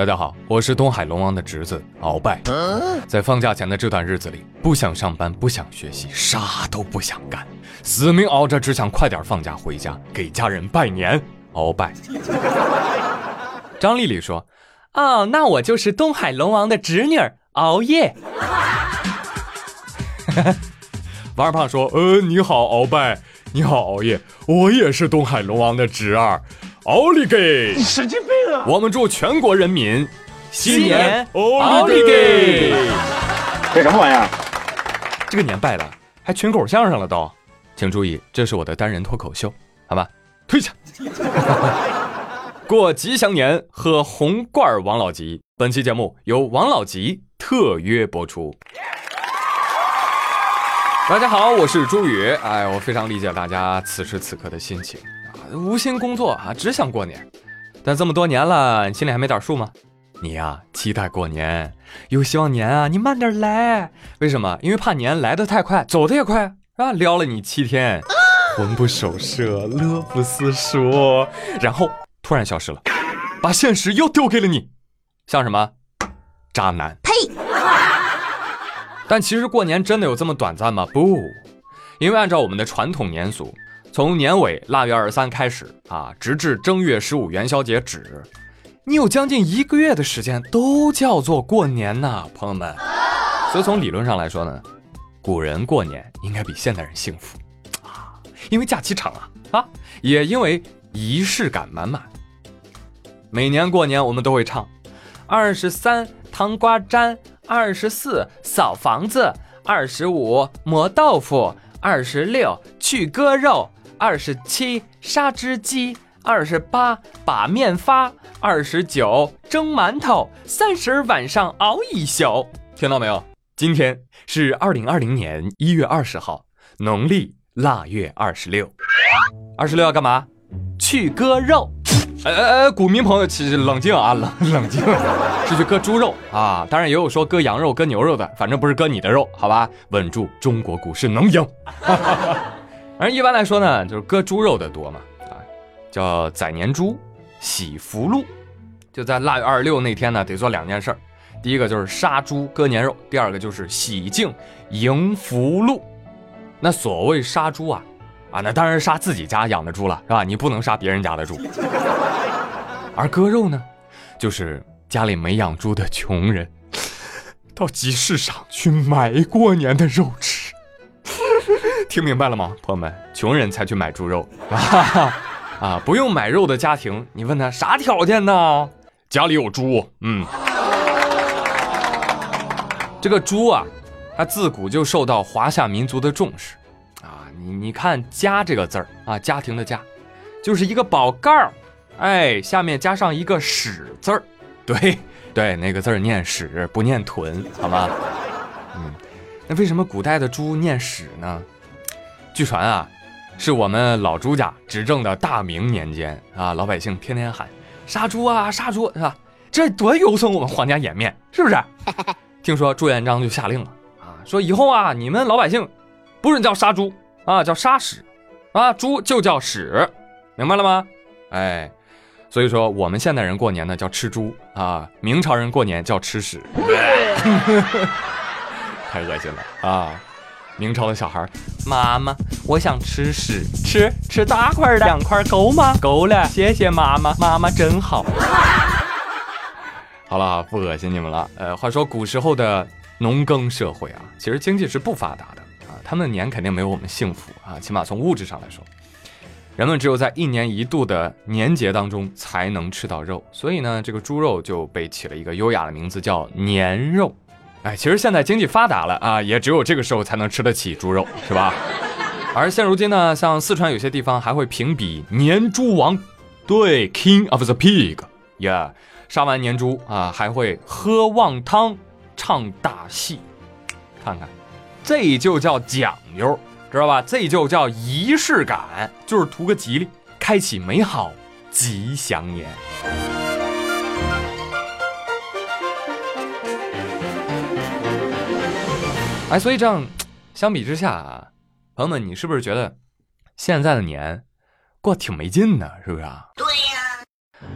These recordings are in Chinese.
大家好，我是东海龙王的侄子鳌拜。在放假前的这段日子里，不想上班，不想学习，啥都不想干，死命熬着，只想快点放假回家给家人拜年。鳌拜。张丽丽说：“哦，那我就是东海龙王的侄女儿熬夜。”王二胖说：“呃，你好，鳌拜，你好，熬夜，我也是东海龙王的侄儿。”奥利给！你神经病啊！我们祝全国人民新年奥利给！这什么玩意儿？这个年拜的，还群口相声了都。请注意，这是我的单人脱口秀，好吧？退下。过吉祥年，喝红罐王老吉。本期节目由王老吉特约播出。大家好，我是朱宇。哎，我非常理解大家此时此刻的心情啊。无心工作啊，只想过年。但这么多年了，你心里还没点数吗？你呀，期待过年，又希望年啊，你慢点来。为什么？因为怕年来的太快，走的也快啊，撩了你七天，魂不守舍，乐不思蜀，然后突然消失了，把现实又丢给了你，像什么？渣男。但其实过年真的有这么短暂吗？不，因为按照我们的传统年俗。从年尾腊月二十三开始啊，直至正月十五元宵节止，你有将近一个月的时间都叫做过年呐，朋友们。所以从理论上来说呢，古人过年应该比现代人幸福啊，因为假期长啊啊，也因为仪式感满满。每年过年我们都会唱：二十三糖瓜粘，二十四扫房子，二十五磨豆腐，二十六去割肉。二十七杀只鸡，二十八把面发，二十九蒸馒头，三十晚上熬一宿。听到没有？今天是二零二零年一月二十号，农历腊月二十六。二十六要干嘛？去割肉。哎哎哎，股民朋友，其实冷静啊，冷 冷静，是去割猪肉啊。当然也有说割羊肉、割牛肉的，反正不是割你的肉，好吧？稳住中国股市能赢。而一般来说呢，就是割猪肉的多嘛，啊，叫宰年猪，喜福禄，就在腊月二十六那天呢，得做两件事儿，第一个就是杀猪割年肉，第二个就是洗净迎福禄。那所谓杀猪啊，啊，那当然杀自己家养的猪了，是吧？你不能杀别人家的猪。而割肉呢，就是家里没养猪的穷人，到集市上去买过年的肉吃。听明白了吗，朋友们？穷人才去买猪肉啊！啊，不用买肉的家庭，你问他啥条件呢？家里有猪，嗯。这个猪啊，它自古就受到华夏民族的重视啊。你你看“家”这个字儿啊，家庭的“家”，就是一个宝盖儿，哎，下面加上一个“屎”字儿，对对，那个字儿念“屎”，不念“豚”，好吗？嗯，那为什么古代的猪念“屎”呢？据传啊，是我们老朱家执政的大明年间啊，老百姓天天喊杀猪啊杀猪，是吧？这多有损我们皇家颜面，是不是？听说朱元璋就下令了啊，说以后啊，你们老百姓不准叫杀猪啊，叫杀屎啊，猪就叫屎，明白了吗？哎，所以说我们现代人过年呢叫吃猪啊，明朝人过年叫吃屎，太恶心了啊！明朝的小孩，妈妈，我想吃屎，吃吃大块的，两块够吗？够了，谢谢妈妈，妈妈真好。好了，不恶心你们了。呃，话说古时候的农耕社会啊，其实经济是不发达的，他们的年肯定没有我们幸福啊，起码从物质上来说，人们只有在一年一度的年节当中才能吃到肉，所以呢，这个猪肉就被起了一个优雅的名字，叫年肉。哎，其实现在经济发达了啊，也只有这个时候才能吃得起猪肉，是吧？而现如今呢，像四川有些地方还会评比年猪王，对，King of the Pig，yeah，杀完年猪啊，还会喝旺汤，唱大戏，看看，这就叫讲究，知道吧？这就叫仪式感，就是图个吉利开启美好吉祥年。哎，所以这样相比之下啊，朋友们，你是不是觉得现在的年过挺没劲的，是不是啊？对呀，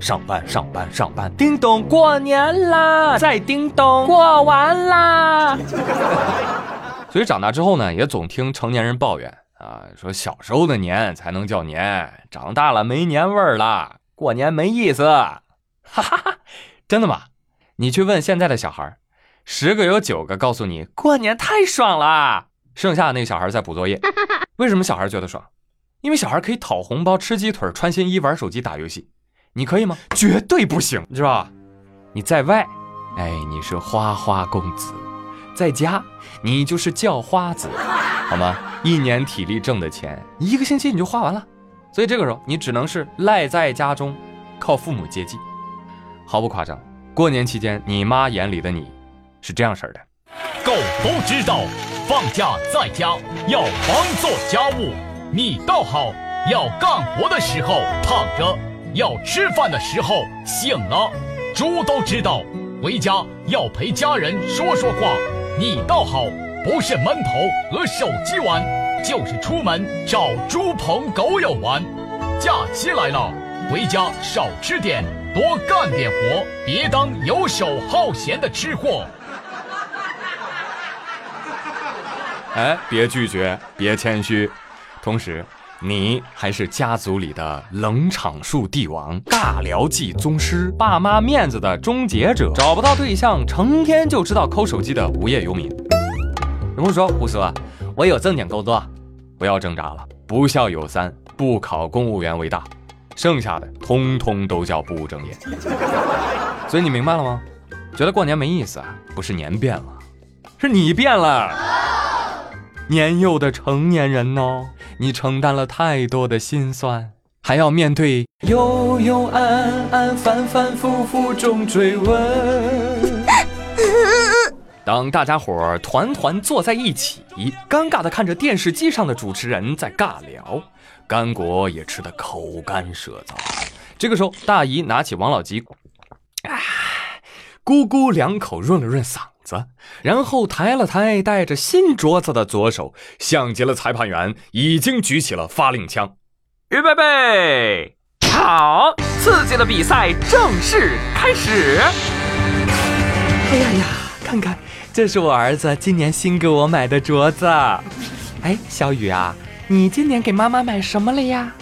上班上班上班，叮咚，过年啦！再叮咚，过完啦！所以长大之后呢，也总听成年人抱怨啊，说小时候的年才能叫年，长大了没年味儿了，过年没意思。哈哈哈，真的吗？你去问现在的小孩，十个有九个告诉你过年太爽了，剩下的那个小孩在补作业。为什么小孩觉得爽？因为小孩可以讨红包、吃鸡腿、穿新衣、玩手机、打游戏。你可以吗？绝对不行，是吧？你在外，哎，你是花花公子；在家，你就是叫花子，好吗？一年体力挣的钱，一个星期你就花完了。所以这个时候，你只能是赖在家中，靠父母接济。毫不夸张，过年期间，你妈眼里的你，是这样式的。狗都知道，放假在家要忙做家务。你倒好，要干活的时候躺着，要吃饭的时候醒了。猪都知道，回家要陪家人说说话。你倒好，不是闷头和手机玩，就是出门找猪朋狗友玩。假期来了，回家少吃点，多干点活，别当游手好闲的吃货。哎，别拒绝，别谦虚，同时，你还是家族里的冷场术帝王、尬聊技宗师、爸妈面子的终结者、找不到对象、成天就知道抠手机的无业游民。人们说，胡说，我有正经工作，不要挣扎了。不孝有三，不考公务员为大，剩下的通通都叫不务正业。所以你明白了吗？觉得过年没意思啊？不是年变了，是你变了。年幼的成年人哦，你承担了太多的心酸，还要面对幽幽暗暗、反反复复中追问。当大家伙儿团团坐在一起，尴尬的看着电视机上的主持人在尬聊，干果也吃得口干舌燥。这个时候，大姨拿起王老吉，啊，咕咕两口润了润嗓。子，然后抬了抬带着新镯子的左手，像极了裁判员已经举起了发令枪，预备备，好，刺激的比赛正式开始。哎呀呀，看看，这是我儿子今年新给我买的镯子。哎，小雨啊，你今年给妈妈买什么了呀？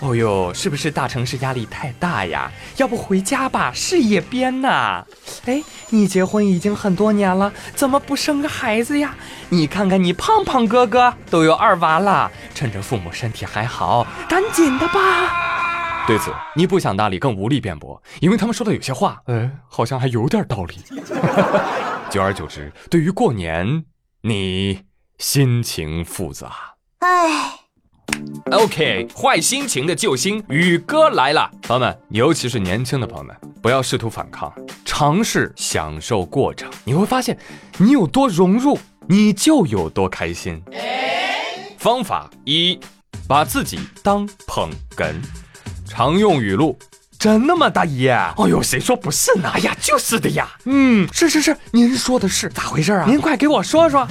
哦呦，是不是大城市压力太大呀？要不回家吧，事业编呐。哎，你结婚已经很多年了，怎么不生个孩子呀？你看看你胖胖哥哥都有二娃了，趁着父母身体还好，赶紧的吧。对此，你不想搭理，更无力辩驳，因为他们说的有些话，嗯，好像还有点道理。久而久之，对于过年，你心情复杂。唉。OK，坏心情的救星宇哥来了，朋友们，尤其是年轻的朋友们，不要试图反抗，尝试享受过程，你会发现，你有多融入，你就有多开心。方法一，把自己当捧哏，常用语录，真的吗，大姨？哎呦，谁说不是呢？哎呀，就是的呀。嗯，是是是，您说的是，咋回事啊？您快给我说说。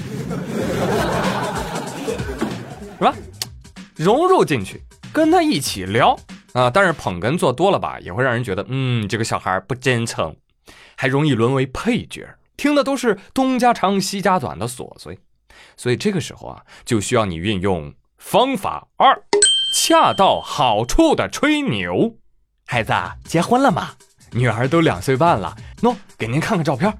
融入进去，跟他一起聊啊！但是捧哏做多了吧，也会让人觉得，嗯，这个小孩不真诚，还容易沦为配角，听的都是东家长西家短的琐碎。所以这个时候啊，就需要你运用方法二，恰到好处的吹牛。孩子结婚了吗？女儿都两岁半了。喏，给您看看照片。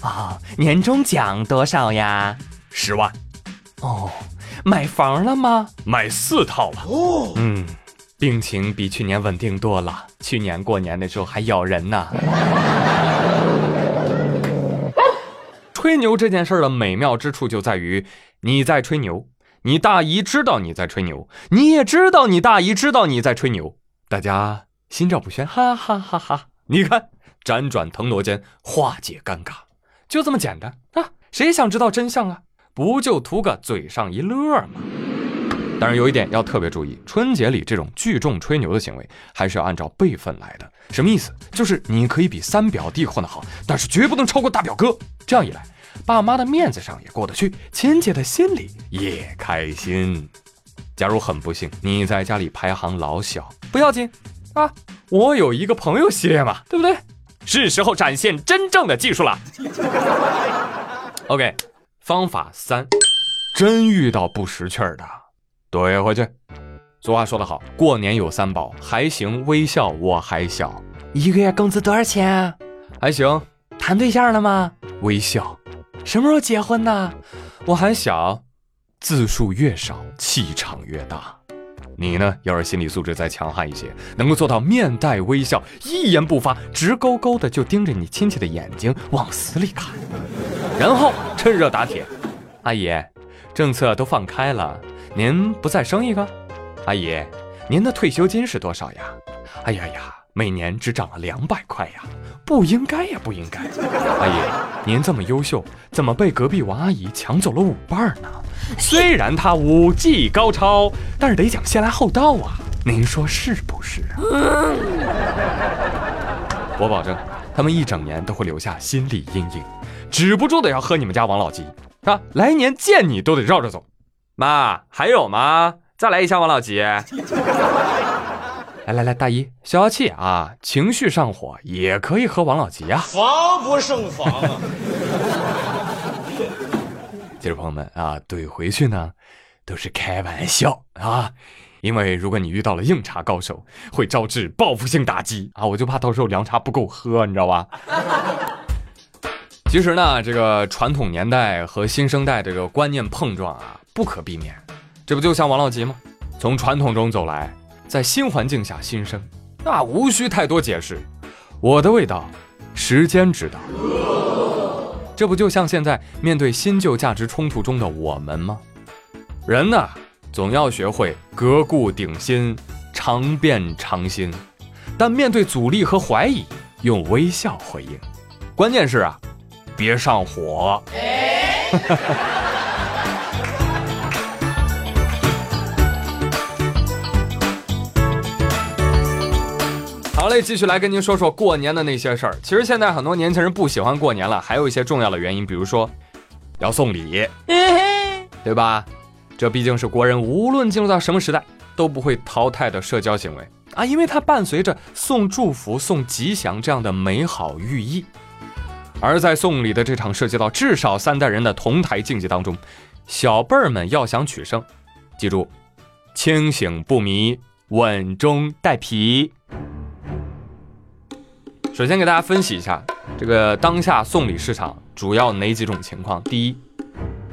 啊，年终奖多少呀？十万。哦。买房了吗？买四套了。哦，嗯，病情比去年稳定多了。去年过年的时候还咬人呢。吹牛这件事的美妙之处就在于，你在吹牛，你大姨知道你在吹牛，你也知道你大姨知道你在吹牛，大家心照不宣，哈哈哈哈！你看，辗转腾挪间化解尴尬，就这么简单啊！谁想知道真相啊？不就图个嘴上一乐吗？但是有一点要特别注意，春节里这种聚众吹牛的行为，还是要按照辈分来的。什么意思？就是你可以比三表弟混得好，但是绝不能超过大表哥。这样一来，爸妈的面子上也过得去，亲戚的心里也开心。假如很不幸你在家里排行老小，不要紧啊，我有一个朋友系列嘛，对不对？是时候展现真正的技术了。OK，方法三，真遇到不识趣儿的，怼回去。俗话说得好，过年有三宝，还行，微笑，我还小。一个月工资多少钱？还行。谈对象了吗？微笑。什么时候结婚呢？我还小。字数越少，气场越大。你呢？要是心理素质再强悍一些，能够做到面带微笑，一言不发，直勾勾的就盯着你亲戚的眼睛往死里看，然后趁热打铁。阿姨，政策都放开了，您不再生一个？阿姨，您的退休金是多少呀？哎呀呀，每年只涨了两百块呀，不应该呀，不应该。阿姨，您这么优秀，怎么被隔壁王阿姨抢走了舞伴呢？虽然她舞技高超，但是得讲先来后到啊，您说是不是啊？我保证，他们一整年都会留下心理阴影，止不住的要喝你们家王老吉啊！来年见你都得绕着走。妈，还有吗？再来一箱王老吉。来来来，大姨消消气啊，情绪上火也可以喝王老吉啊。防不胜防啊！其 实朋友们啊，怼回去呢，都是开玩笑啊，因为如果你遇到了硬茶高手，会招致报复性打击啊，我就怕到时候凉茶不够喝，你知道吧？其实呢，这个传统年代和新生代这个观念碰撞啊，不可避免。这不就像王老吉吗？从传统中走来，在新环境下新生，那无需太多解释。我的味道，时间知道。这不就像现在面对新旧价值冲突中的我们吗？人呢，总要学会革故鼎新，常变常新。但面对阻力和怀疑，用微笑回应。关键是啊，别上火。好嘞，继续来跟您说说过年的那些事儿。其实现在很多年轻人不喜欢过年了，还有一些重要的原因，比如说要送礼，对吧？这毕竟是国人无论进入到什么时代都不会淘汰的社交行为啊，因为它伴随着送祝福、送吉祥这样的美好寓意。而在送礼的这场涉及到至少三代人的同台竞技当中，小辈儿们要想取胜，记住，清醒不迷，稳中带皮。首先给大家分析一下，这个当下送礼市场主要哪几种情况？第一，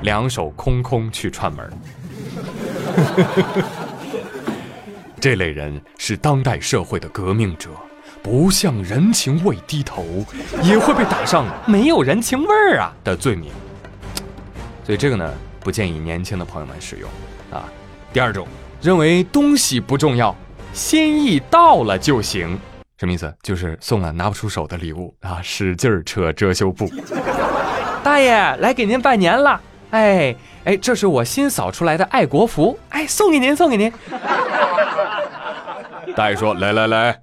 两手空空去串门，这类人是当代社会的革命者，不向人情味低头，也会被打上没有人情味儿啊的罪名。所以这个呢，不建议年轻的朋友们使用啊。第二种，认为东西不重要，心意到了就行。什么意思？就是送了拿不出手的礼物啊，使劲扯遮羞布。大爷，来给您拜年了。哎哎，这是我新扫出来的爱国服，哎，送给您，送给您。大爷说：“来来来，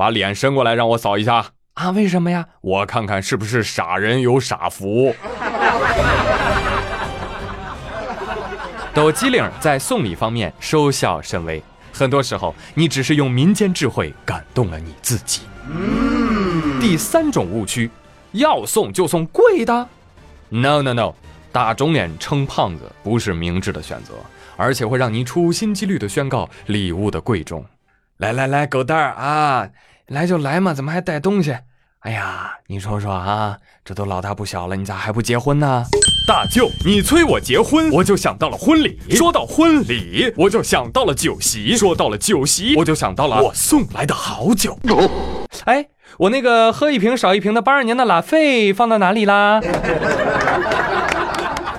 把脸伸过来，让我扫一下啊。为什么呀？我看看是不是傻人有傻福。”抖机灵在送礼方面收效甚微。很多时候，你只是用民间智慧感动了你自己。第三种误区，要送就送贵的。No No No，打肿脸充胖子不是明智的选择，而且会让你处心积虑地宣告礼物的贵重。来来来，狗蛋儿啊，来就来嘛，怎么还带东西？哎呀，你说说啊，这都老大不小了，你咋还不结婚呢？大舅，你催我结婚，我就想到了婚礼。说到婚礼，我就想到了酒席。说到了酒席，我就想到了我送来的好酒。哎，我那个喝一瓶少一瓶的八二年的拉菲放到哪里啦？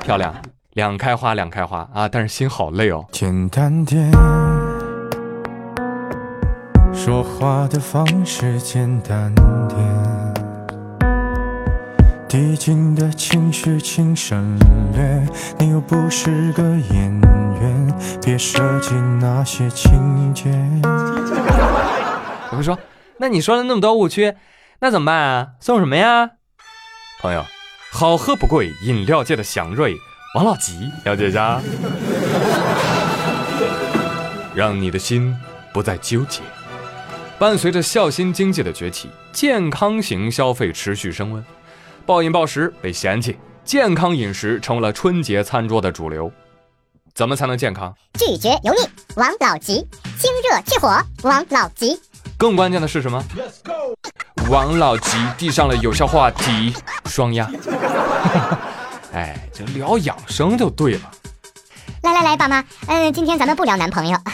漂亮，两开花两开花啊！但是心好累哦。简单点，说话的方式简单点。递进的情绪请省略，你又不是个演员，别设计那些情节。我会说，那你说了那么多误区，那怎么办啊？送什么呀？朋友，好喝不贵，饮料界的祥瑞王老吉，了解一下。让你的心不再纠结。伴随着孝心经济的崛起，健康型消费持续升温，暴饮暴食被嫌弃，健康饮食成为了春节餐桌的主流。怎么才能健康？拒绝油腻，王老吉；清热去火，王老吉。更关键的是什么？Yes Go？王老吉递上了有效话题，双压。哎，这聊养生就对了。来来来，爸妈，嗯，今天咱们不聊男朋友。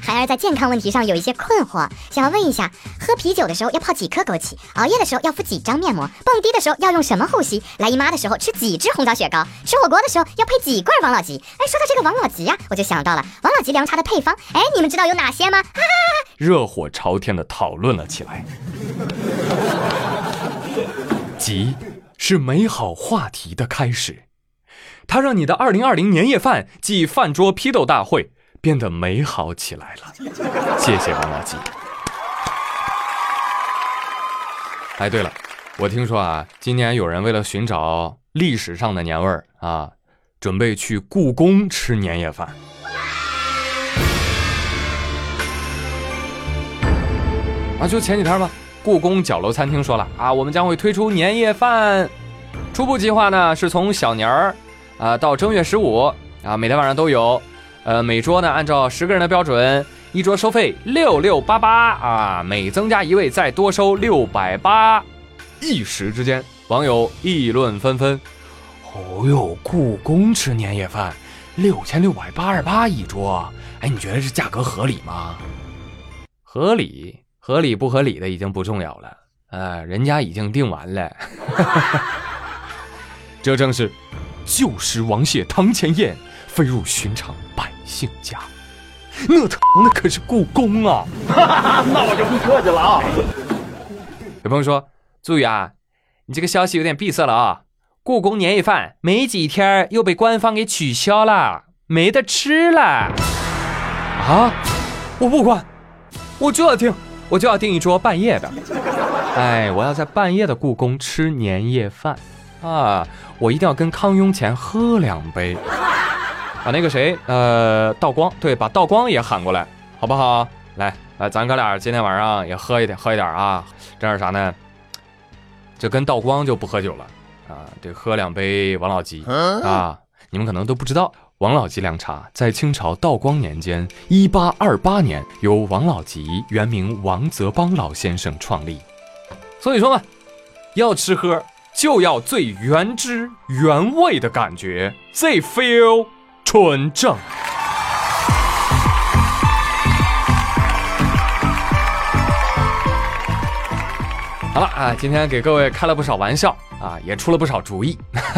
孩儿在健康问题上有一些困惑，想要问一下：喝啤酒的时候要泡几颗枸杞？熬夜的时候要敷几张面膜？蹦迪的时候要用什么护膝？来姨妈的时候吃几支红枣雪糕？吃火锅的时候要配几罐王老吉？哎，说到这个王老吉呀，我就想到了王老吉凉茶的配方。哎，你们知道有哪些吗？哈哈哈！热火朝天的讨论了起来。吉是美好话题的开始。它让你的二零二零年夜饭暨饭桌批斗大会变得美好起来了。谢谢王老吉。哎，对了，我听说啊，今年有人为了寻找历史上的年味儿啊，准备去故宫吃年夜饭。啊，就前几天吧，故宫角楼餐厅说了啊，我们将会推出年夜饭，初步计划呢是从小年儿。啊，到正月十五啊，每天晚上都有，呃，每桌呢按照十个人的标准，一桌收费六六八八啊，每增加一位再多收六百八。一时之间，网友议论纷纷。哦哟，故宫吃年夜饭，六千六百八十八一桌，哎，你觉得这价格合理吗？合理，合理不合理的已经不重要了，啊，人家已经定完了。这正是。旧时王谢堂前燕，飞入寻常百姓家。那他妈的可是故宫啊！那我就不客气了啊。有朋友说：“朱宇啊，你这个消息有点闭塞了啊！故宫年夜饭没几天又被官方给取消了，没得吃了。”啊！我不管，我就要订，我就要订一桌半夜的。哎，我要在半夜的故宫吃年夜饭。啊！我一定要跟康雍乾喝两杯，把那个谁，呃，道光，对，把道光也喊过来，好不好？来，来，咱哥俩今天晚上也喝一点，喝一点啊！这是啥呢？这跟道光就不喝酒了啊，得喝两杯王老吉啊！你们可能都不知道，王老吉凉茶在清朝道光年间，一八二八年由王老吉原名王泽邦老先生创立。所以说嘛，要吃喝。就要最原汁原味的感觉最 feel 纯正。好了啊，今天给各位开了不少玩笑啊，也出了不少主意，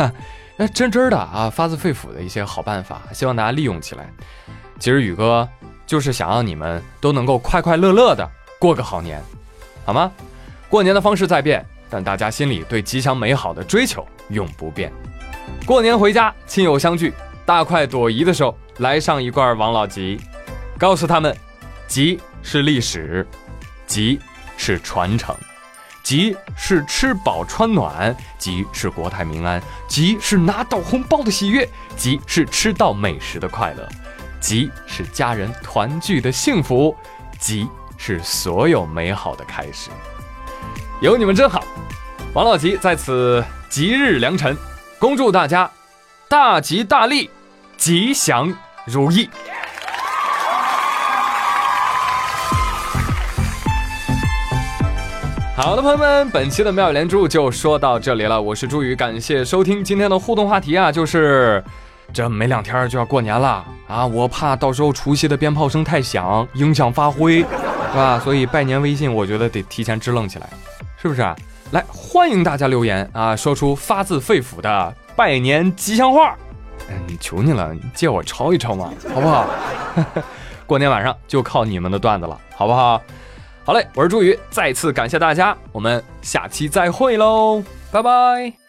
那真真的啊，发自肺腑的一些好办法，希望大家利用起来。其实宇哥就是想让你们都能够快快乐乐的过个好年，好吗？过年的方式在变。但大家心里对吉祥美好的追求永不变。过年回家，亲友相聚，大快朵颐的时候，来上一罐王老吉，告诉他们：吉是历史，吉是传承，吉是吃饱穿暖，吉是国泰民安，吉是拿到红包的喜悦，吉是吃到美食的快乐，吉是家人团聚的幸福，吉是所有美好的开始。有你们真好，王老吉在此吉日良辰，恭祝大家大吉大利，吉祥如意。好的，朋友们，本期的妙语连珠就说到这里了，我是朱宇，感谢收听今天的互动话题啊，就是这没两天就要过年了啊，我怕到时候除夕的鞭炮声太响，影响发挥，是吧？所以拜年微信，我觉得得提前支棱起来。是不是啊？来，欢迎大家留言啊，说出发自肺腑的拜年吉祥话。嗯，求你了，借我抄一抄嘛，好不好？过年晚上就靠你们的段子了，好不好？好嘞，我是朱宇，再次感谢大家，我们下期再会喽，拜拜。